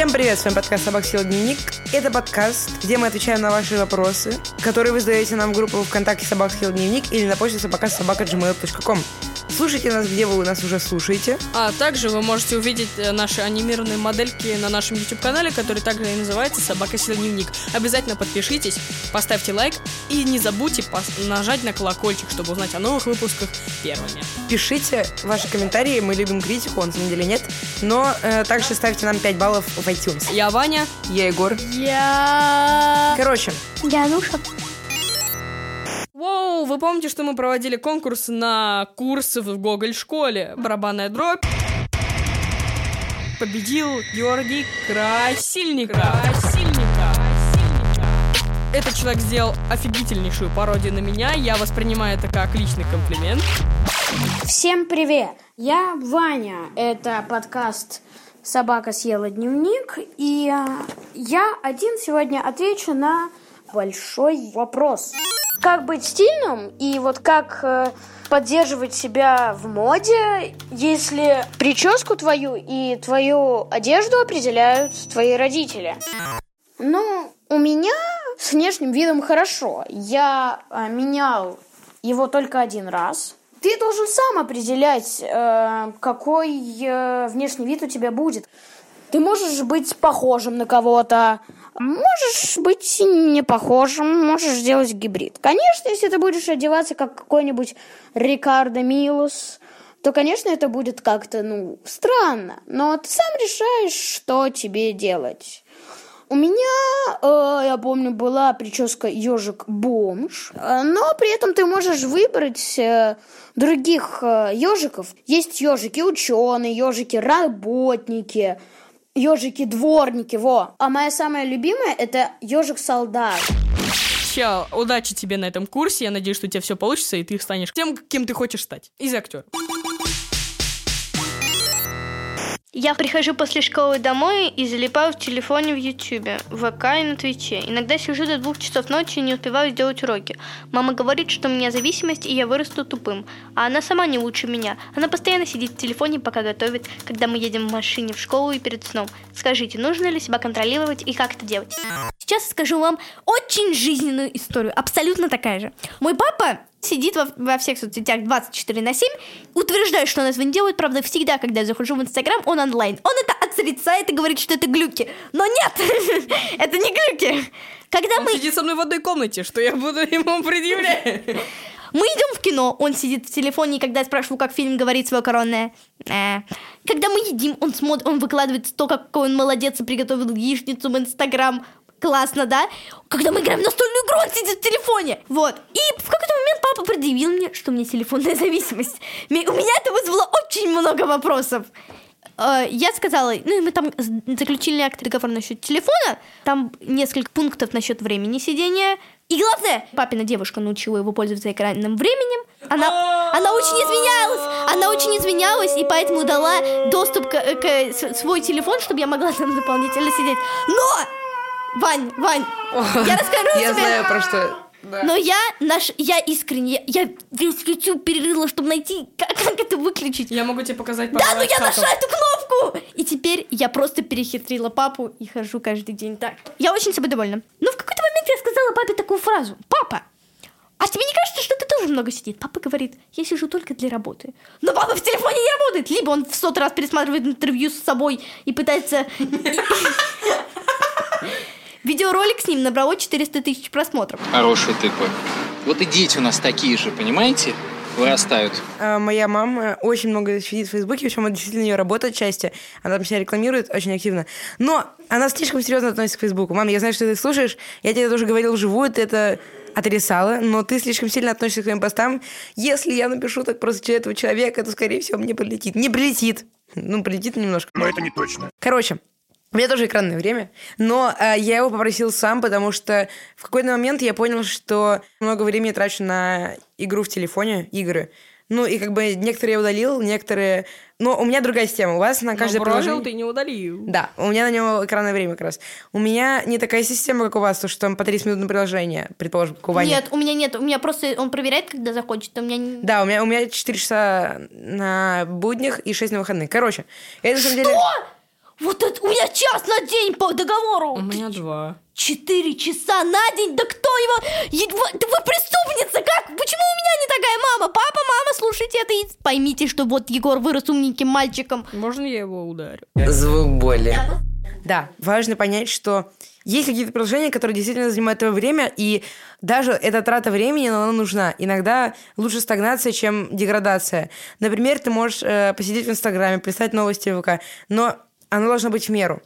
Всем привет, с вами подкаст «Собак Сила Дневник». Это подкаст, где мы отвечаем на ваши вопросы, которые вы задаете нам в группу ВКонтакте «Собак Сила Дневник» или на почте собака собака gmail.com. Слушайте нас, где вы нас уже слушаете. А также вы можете увидеть э, наши анимированные модельки на нашем YouTube-канале, который также и называется «Собака Дневник». Обязательно подпишитесь, поставьте лайк и не забудьте пос- нажать на колокольчик, чтобы узнать о новых выпусках первыми. Пишите ваши комментарии, мы любим критику, на самом деле нет. Но э, также ставьте нам 5 баллов в iTunes. Я Ваня. Я Егор. Я... Короче, Януша. Вы помните, что мы проводили конкурс на курсы в Гоголь-школе? Барабанная дробь. Победил Георгий Красильников. Красильников. Этот человек сделал офигительнейшую пародию на меня. Я воспринимаю это как личный комплимент. Всем привет! Я Ваня. Это подкаст «Собака съела дневник». И а, я один сегодня отвечу на большой вопрос. Как быть стильным и вот как э, поддерживать себя в моде, если прическу твою и твою одежду определяют твои родители? Ну, у меня с внешним видом хорошо. Я а, менял его только один раз. Ты должен сам определять, э, какой э, внешний вид у тебя будет. Ты можешь быть похожим на кого-то, можешь быть не похожим, можешь сделать гибрид. Конечно, если ты будешь одеваться как какой-нибудь Рикардо Милос, то, конечно, это будет как-то, ну, странно. Но ты сам решаешь, что тебе делать. У меня, э, я помню, была прическа ежик бомж, э, но при этом ты можешь выбрать э, других э. Есть ежики ученые, ежики работники, ежики дворники, во. А моя самая любимая это ежик солдат. Ща, удачи тебе на этом курсе. Я надеюсь, что у тебя все получится, и ты станешь тем, кем ты хочешь стать. Из актер. Я прихожу после школы домой и залипаю в телефоне в Ютубе, в ВК и на Твиче. Иногда сижу до двух часов ночи и не успеваю сделать уроки. Мама говорит, что у меня зависимость, и я вырасту тупым. А она сама не лучше меня. Она постоянно сидит в телефоне, пока готовит, когда мы едем в машине в школу и перед сном. Скажите, нужно ли себя контролировать и как это делать? Сейчас скажу вам очень жизненную историю, абсолютно такая же. Мой папа сидит во, во всех соцсетях 24 на 7, утверждает, что он этого не делает, правда, всегда, когда я захожу в Инстаграм, он онлайн. Он это отрицает и говорит, что это глюки. Но нет, это не глюки. Когда Он мы... сидит со мной в одной комнате, что я буду ему предъявлять. Мы идем в кино, он сидит в телефоне, и когда я спрашиваю, как фильм говорит свое коронное. «Э». Когда мы едим, он смотрит, он выкладывает то, какой он молодец и приготовил яичницу в Инстаграм. Классно, да? Когда мы играем в настольную игру, он сидит в телефоне. Вот. И в какой-то момент папа предъявил мне, что у меня телефонная зависимость. У меня это вызвало очень много вопросов. Э, Я сказала, ну и мы там заключили акт договор насчет телефона, там несколько пунктов насчет времени сидения. И главное, папина девушка научила его пользоваться экранным временем. Она, она очень извинялась, она очень извинялась, и поэтому дала доступ к, к с- свой телефон, чтобы я могла там дополнительно сидеть. Но! Вань, Вань, я расскажу я тебе. знаю про что... Да. Но я наш, я искренне, я, я весь YouTube перерыла, чтобы найти, как, как это выключить. Я могу тебе показать Да, ну я нашла эту кнопку! И теперь я просто перехитрила папу и хожу каждый день так. Я очень собой довольна. Но в какой-то момент я сказала папе такую фразу. Папа, а тебе не кажется, что ты тоже много сидит? Папа говорит, я сижу только для работы. Но папа в телефоне не работает. Либо он в сотый раз пересматривает интервью с собой и пытается... Видеоролик с ним набрало 400 тысяч просмотров. Хорошая тыква. Вот и дети у нас такие же, понимаете? Вырастают. А, Моя мама очень много сидит в Фейсбуке, причем это действительно ее работа отчасти. Она там себя рекламирует очень активно. Но она слишком серьезно относится к Фейсбуку. Мам, я знаю, что ты слушаешь. Я тебе тоже говорил вживую, ты это отрицала, но ты слишком сильно относишься к своим постам. Если я напишу так просто через этого человека, то, скорее всего, мне прилетит. Не прилетит. Ну, прилетит немножко. Но это не точно. Короче, у меня тоже экранное время, но э, я его попросил сам, потому что в какой-то момент я понял, что много времени трачу на игру в телефоне, игры. Ну, и как бы некоторые я удалил, некоторые... Но у меня другая система. У вас на каждое Но бросил приложение... ты не удалил. Да, у меня на него экранное время как раз. У меня не такая система, как у вас, то, что там по 30 минут на приложение, предположим, как у Вани. Нет, у меня нет. У меня просто он проверяет, когда захочет. У меня не- Да, у меня, у меня 4 часа на буднях и 6 на выходных. Короче, это на самом деле... Вот это у меня час на день по договору. У меня два. Четыре часа на день? Да кто его... Вы, да вы преступница! Как? Почему у меня не такая мама? Папа, мама, слушайте это и поймите, что вот Егор вырос умненьким мальчиком. Можно я его ударю? Звук боли. Да, важно понять, что есть какие-то приложения, которые действительно занимают твое время, и даже эта трата времени, но она нужна. Иногда лучше стагнация, чем деградация. Например, ты можешь э, посидеть в Инстаграме, писать новости в ВК, но оно должно быть в меру.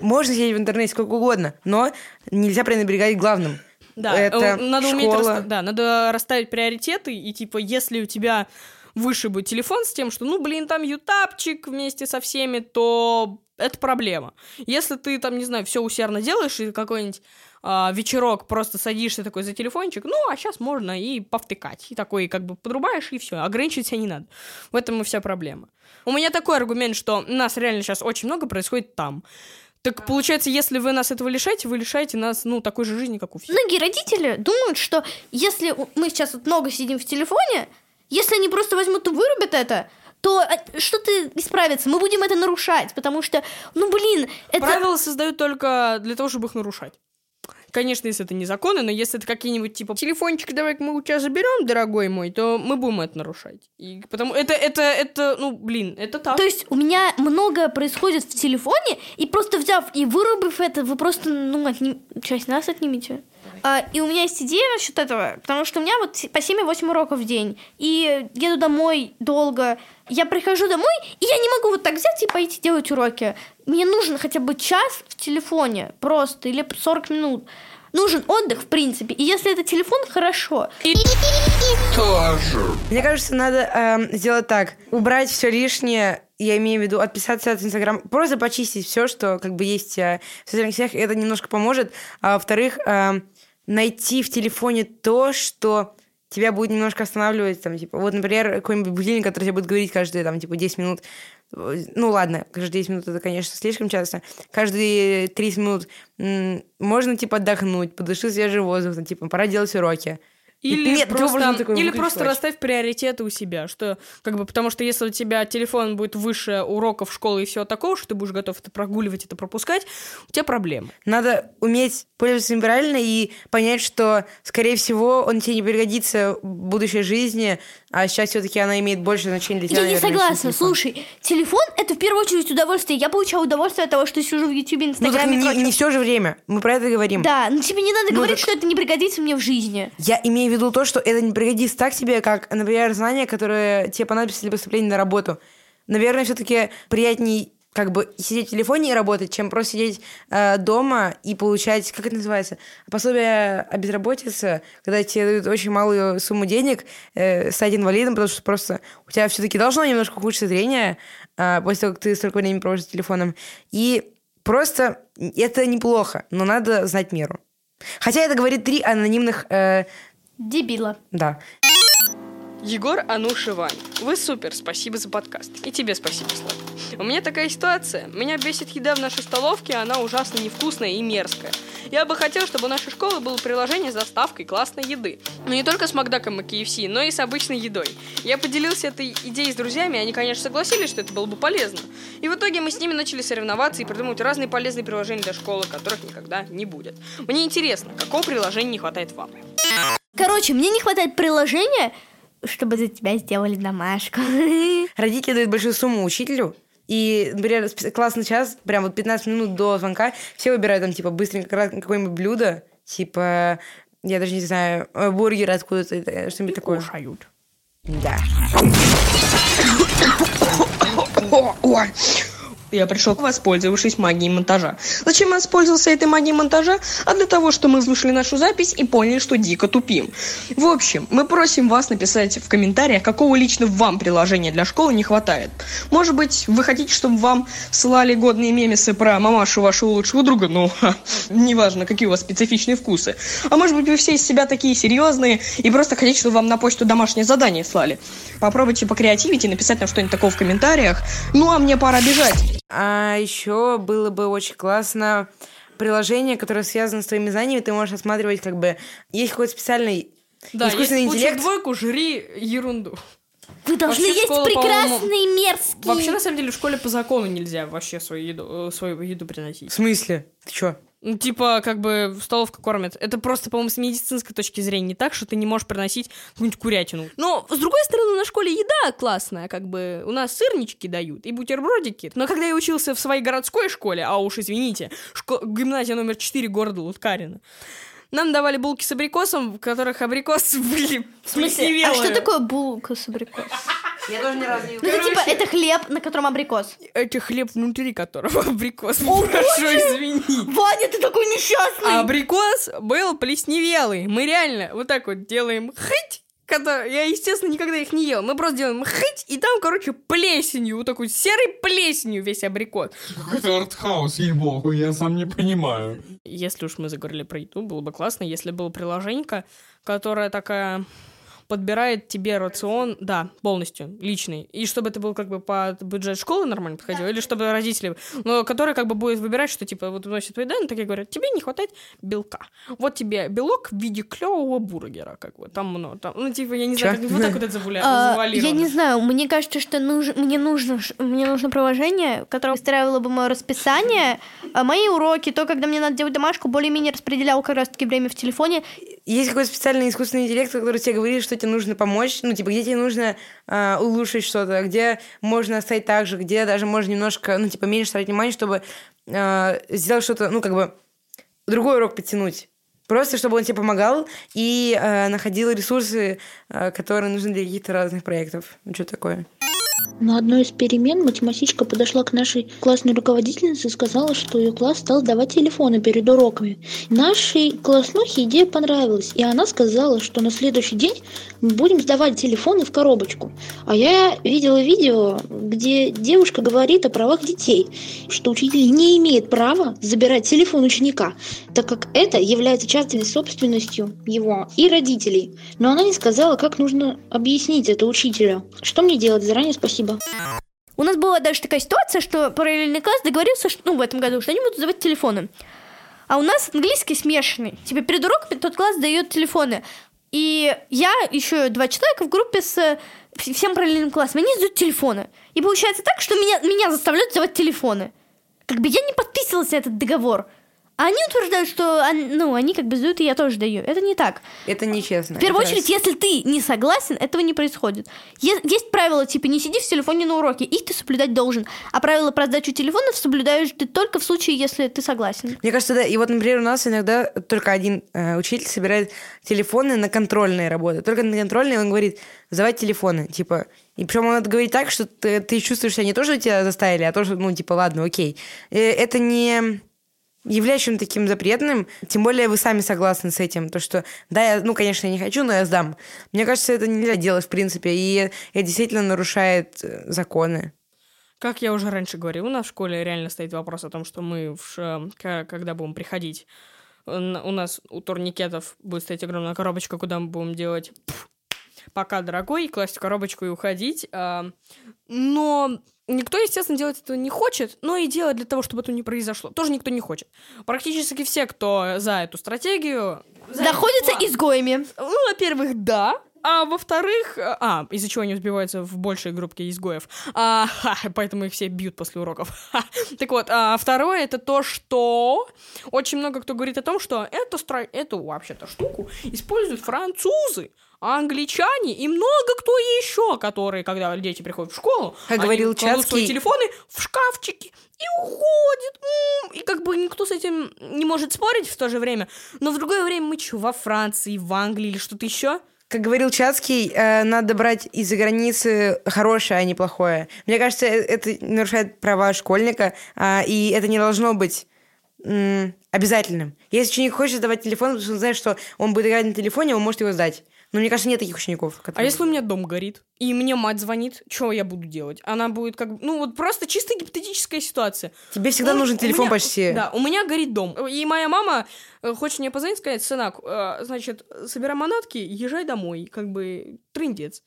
Можно сидеть в интернете сколько угодно, но нельзя пренебрегать главным. Да, это э, надо уметь школа. расста- да, надо расставить приоритеты, и типа, если у тебя выше будет телефон с тем, что, ну, блин, там ютапчик вместе со всеми, то это проблема. Если ты там, не знаю, все усердно делаешь, и какой-нибудь а, вечерок просто садишься такой за телефончик, ну, а сейчас можно и повтыкать. И такой как бы подрубаешь, и все, ограничивать себя не надо. В этом и вся проблема. У меня такой аргумент, что нас реально сейчас очень много происходит там. Так получается, если вы нас этого лишаете, вы лишаете нас, ну, такой же жизни, как у всех. Многие родители думают, что если мы сейчас вот много сидим в телефоне, если они просто возьмут и вырубят это, то э, что-то исправится. Мы будем это нарушать, потому что, ну блин, это... Правила создают только для того, чтобы их нарушать. Конечно, если это не законы, но если это какие-нибудь типа телефончик, давай мы у тебя заберем, дорогой мой, то мы будем это нарушать. И потому это, это, это, ну, блин, это так. То есть у меня многое происходит в телефоне, и просто взяв и вырубив это, вы просто, ну, отним- часть нас отнимете. А, и у меня есть идея насчет этого, потому что у меня вот по 7-8 уроков в день, и еду домой долго, я прихожу домой, и я не могу вот так взять и пойти делать уроки. Мне нужен хотя бы час в телефоне просто, или 40 минут. Нужен отдых, в принципе. И если это телефон, хорошо. Мне кажется, надо эм, сделать так. Убрать все лишнее, я имею в виду отписаться от Инстаграма, просто почистить все, что как бы есть э, в социальных сетях, и это немножко поможет. А во-вторых, эм, найти в телефоне то, что тебя будет немножко останавливать, там, типа, вот, например, какой-нибудь будильник, который тебе будет говорить каждые, там, типа, 10 минут. Ну, ладно, каждые 10 минут это, конечно, слишком часто. Каждые 30 минут можно, типа, отдохнуть, подышать свежим воздухом, типа, пора делать уроки. Или, Нет, просто, такой или просто расставь приоритеты у себя, что как бы потому что если у тебя телефон будет выше уроков школы и всего такого, что ты будешь готов это прогуливать, это пропускать, у тебя проблемы. Надо уметь пользоваться им правильно и понять, что, скорее всего, он тебе не пригодится в будущей жизни, а сейчас все-таки она имеет больше значения для тебя. Я не наверное, чем согласна. телефон. Слушай, телефон это в первую очередь удовольствие. Я получаю удовольствие от того, что сижу в Ютубе, Ну, так Инстаграме. и не, прочем. все же время. Мы про это говорим. Да, но тебе не надо Ну, говорить, так- что это не пригодится мне в жизни. Я имею в виду то, что это не пригодится так тебе, как, например, знания, которые тебе понадобятся для поступления на работу. Наверное, все-таки приятней как бы сидеть в телефоне и работать, чем просто сидеть э, дома и получать, как это называется, пособие о безработице, когда тебе дают очень малую сумму денег, э, стать инвалидом, потому что просто у тебя все-таки должно немножко ухудшиться зрение э, после того, как ты столько времени проводишь за телефоном. И просто это неплохо, но надо знать меру. Хотя это говорит три анонимных э, Дебила. да. Егор, Ануш и Вань, вы супер, спасибо за подкаст. И тебе спасибо, Слава. У меня такая ситуация. Меня бесит еда в нашей столовке, она ужасно невкусная и мерзкая. Я бы хотел, чтобы у нашей школы было приложение с доставкой классной еды. Но не только с Макдаком и KFC, но и с обычной едой. Я поделился этой идеей с друзьями, они, конечно, согласились, что это было бы полезно. И в итоге мы с ними начали соревноваться и придумывать разные полезные приложения для школы, которых никогда не будет. Мне интересно, какого приложения не хватает вам? Короче, мне не хватает приложения, чтобы за тебя сделали домашку. Родители дают большую сумму учителю, и, например, классный час, прям вот 15 минут до звонка, все выбирают там, типа, быстренько какое-нибудь блюдо, типа, я даже не знаю, э, бургер откуда-то, э, что-нибудь такое. Кушают. Да. Ой. Я пришел, воспользовавшись магией монтажа. Зачем я воспользовался этой магией монтажа? А для того, что мы слушали нашу запись и поняли, что дико тупим. В общем, мы просим вас написать в комментариях, какого лично вам приложения для школы не хватает. Может быть, вы хотите, чтобы вам ссылали годные мемесы про мамашу вашего лучшего друга? Ну, ха, неважно, какие у вас специфичные вкусы. А может быть, вы все из себя такие серьезные и просто хотите, чтобы вам на почту домашнее задание слали. Попробуйте покреативить и написать нам что-нибудь такого в комментариях. Ну, а мне пора бежать. А еще было бы очень классно приложение, которое связано с твоими знаниями, ты можешь осматривать, как бы, есть какой-то специальный Да, искусственный если интеллект. двойку, жри ерунду. Вы должны Вообще есть школа, прекрасные мерзкие. Вообще, на самом деле, в школе по закону нельзя вообще свою еду, свою еду приносить. В смысле? Ты чё? Ну, типа, как бы, столовка кормят. Это просто, по-моему, с медицинской точки зрения не так, что ты не можешь приносить какую-нибудь курятину. Но, с другой стороны, на школе еда классная, как бы, у нас сырнички дают и бутербродики. Но когда я учился в своей городской школе, а уж, извините, шко- гимназия номер 4 города Луткарина, нам давали булки с абрикосом, в которых абрикосы были В смысле? А что такое булка с абрикосом? Я тоже ни разу не Ну, это типа, это хлеб, на котором абрикос. Это хлеб внутри которого абрикос. Прошу, извини. Ваня, ты такой несчастный! А абрикос был плесневелый. Мы реально вот так вот делаем хыть, когда... Я, естественно, никогда их не ел. Мы просто делаем хыть, и там, короче, плесенью, вот такой серой плесенью весь абрикос. Какой-то артхаус, ей-богу, я сам не понимаю. Если уж мы заговорили про еду, было бы классно, если было приложенька, которая такая подбирает тебе рацион, да, полностью, личный. И чтобы это был как бы под бюджет школы нормально подходил, или чтобы родители, но который как бы будет выбирать, что типа вот вносит твои данные, такие говорят, тебе не хватает белка. Вот тебе белок в виде клевого бургера, как бы, там много, там, ну типа, я не знаю, как вот так вот это А, завуалировано. я не знаю, мне кажется, что нужно, мне нужно, мне нужно приложение, которое устраивало бы мое расписание, а мои уроки, то, когда мне надо делать домашку, более-менее распределял как раз-таки время в телефоне. Есть какой-то специальный искусственный интеллект, который тебе говорит, что тебе нужно помочь, ну, типа, где тебе нужно а, улучшить что-то, где можно оставить так же, где даже можно немножко, ну, типа, меньше тратить внимание, чтобы а, сделать что-то, ну, как бы, другой урок подтянуть. Просто чтобы он тебе помогал и а, находил ресурсы, а, которые нужны для каких-то разных проектов. Ну, что такое? На одной из перемен математичка подошла к нашей классной руководительнице и сказала, что ее класс стал давать телефоны перед уроками. Нашей класснухе идея понравилась, и она сказала, что на следующий день мы будем сдавать телефоны в коробочку. А я видела видео, где девушка говорит о правах детей, что учитель не имеет права забирать телефон ученика, так как это является частной собственностью его и родителей. Но она не сказала, как нужно объяснить это учителю. Что мне делать? Заранее спасибо. У нас была даже такая ситуация, что параллельный класс договорился, что, ну, в этом году, что они будут сдавать телефоны. А у нас английский смешанный. Типа перед уроком тот класс дает телефоны. И я, еще два человека в группе с вс- всем параллельным классом, они сдают телефоны. И получается так, что меня, меня заставляют сдавать телефоны. Как бы я не подписывалась на этот договор. Они утверждают, что ну, они как бы сдают, и я тоже даю. Это не так. Это нечестно. В первую очередь, если ты не согласен, этого не происходит. Е- есть правила, типа, не сиди в телефоне на уроке, их ты соблюдать должен. А правила про сдачу телефонов соблюдаешь ты только в случае, если ты согласен. Мне кажется, да. И вот, например, у нас иногда только один э, учитель собирает телефоны на контрольные работы. Только на контрольные он говорит, сдавать телефоны, типа. И причем он это говорит так, что ты, ты чувствуешь себя не то, что тебя заставили, а то, что, ну, типа, ладно, окей. Э, Это не чем-то таким запретным, тем более вы сами согласны с этим, то что, да, я, ну, конечно, я не хочу, но я сдам. Мне кажется, это нельзя делать, в принципе, и это действительно нарушает э, законы. Как я уже раньше говорил, у нас в школе реально стоит вопрос о том, что мы, в когда будем приходить, у нас у турникетов будет стоять огромная коробочка, куда мы будем делать пока, дорогой, класть в коробочку и уходить. а, Но никто, естественно, делать этого не хочет, но и делать для того, чтобы это не произошло, тоже никто не хочет. Практически все, кто за эту стратегию... за Находятся изгоями. ну, во-первых, да. А во-вторых, а, из-за чего они сбиваются в большей группе изгоев. А, ха, поэтому их все бьют после уроков. Ха. Так вот, а второе это то, что очень много кто говорит о том, что эту, стра... эту вообще-то штуку используют французы, англичане и много кто еще, которые, когда дети приходят в школу, Как они говорил кладут свои Чацкий- телефоны в шкафчики и уходят. М, И как бы никто с этим не может спорить в то же время. Но в другое время мы что, во Франции, в Англии или что-то еще? Как говорил Чацкий, э, надо брать из-за границы хорошее, а не плохое. Мне кажется, э- это нарушает права школьника, а, и это не должно быть обязательным. Если ученик хочет сдавать телефон, потому что он знает, что он будет играть на телефоне, он может его сдать. Но мне кажется, нет таких учеников. А которые- если у меня дом горит, и мне мать звонит, что я буду делать? Она будет как... бы- Ну, вот просто чисто гипотетическая ситуация. Тебе всегда У- нужен у телефон меня- почти. Да, у меня горит дом. И моя мама э, хочет мне позвонить, сказать, сынок, э, значит, собирай манатки, езжай домой. Как бы трындец.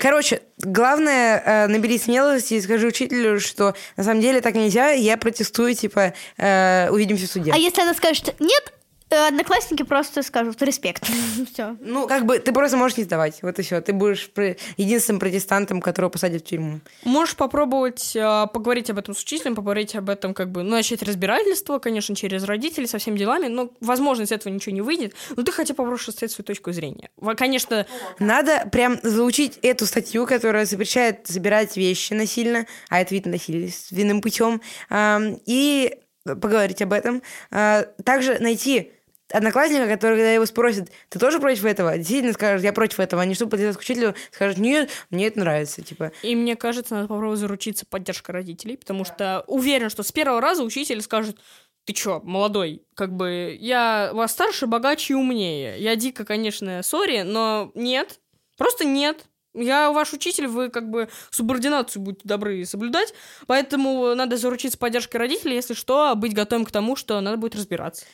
Короче, главное, э, набери смелости и скажи учителю, что на самом деле так нельзя, я протестую, типа, э, увидимся в суде. А если она скажет нет, Одноклассники просто скажут респект. Все. Ну, как бы, ты просто можешь не сдавать. Вот и все. Ты будешь про- единственным протестантом, которого посадят в тюрьму. Можешь попробовать э, поговорить об этом с учителем, поговорить об этом, как бы, ну, начать разбирательство, конечно, через родителей, со всеми делами, но, возможно, из этого ничего не выйдет, но ты хотя бы попробуешь отстоять свою точку зрения. Конечно, Надо прям заучить эту статью, которая запрещает забирать вещи насильно, а это вид насильственным путем, ам, и поговорить об этом. А, Также найти одноклассника, который, когда его спросят, ты тоже против этого? Действительно скажет, я против этого. Не что подойдет к учителю, скажет, нет, мне это нравится. Типа, И мне кажется, надо попробовать заручиться поддержкой родителей, потому что уверен, что с первого раза учитель скажет, ты чё, молодой, как бы я вас старше, богаче и умнее. Я дико, конечно, сори, но нет, просто нет. Я ваш учитель, вы как бы субординацию будьте добры соблюдать, поэтому надо заручиться поддержкой родителей, если что, а быть готовым к тому, что надо будет разбираться.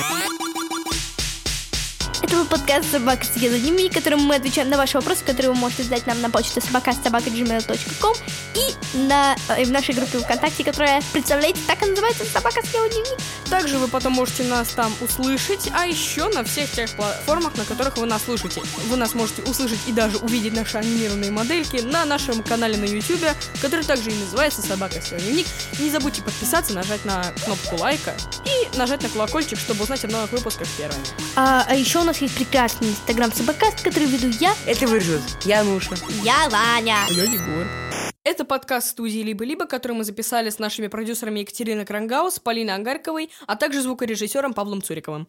Bye. Это был подкаст «Собака съела дневник», в котором мы отвечаем на ваши вопросы, которые вы можете задать нам на почту собака.gmail.com и на, э, в нашей группе ВКонтакте, которая, представляете, так и называется «Собака съела дневник». Также вы потом можете нас там услышать, а еще на всех тех платформах, на которых вы нас слушаете. Вы нас можете услышать и даже увидеть наши анимированные модельки на нашем канале на YouTube, который также и называется «Собака Съела дневник». Не забудьте подписаться, нажать на кнопку лайка и нажать на колокольчик, чтобы узнать о новых выпусках первыми. А, а еще у нас есть прекрасный инстаграм Собакаст, который веду я, это вырежут. Я Нуша. я Ваня. Я Егор. Это подкаст студии «Либо-либо», который мы записали с нашими продюсерами Екатериной Крангаус, Полиной Ангарковой, а также звукорежиссером Павлом Цуриковым.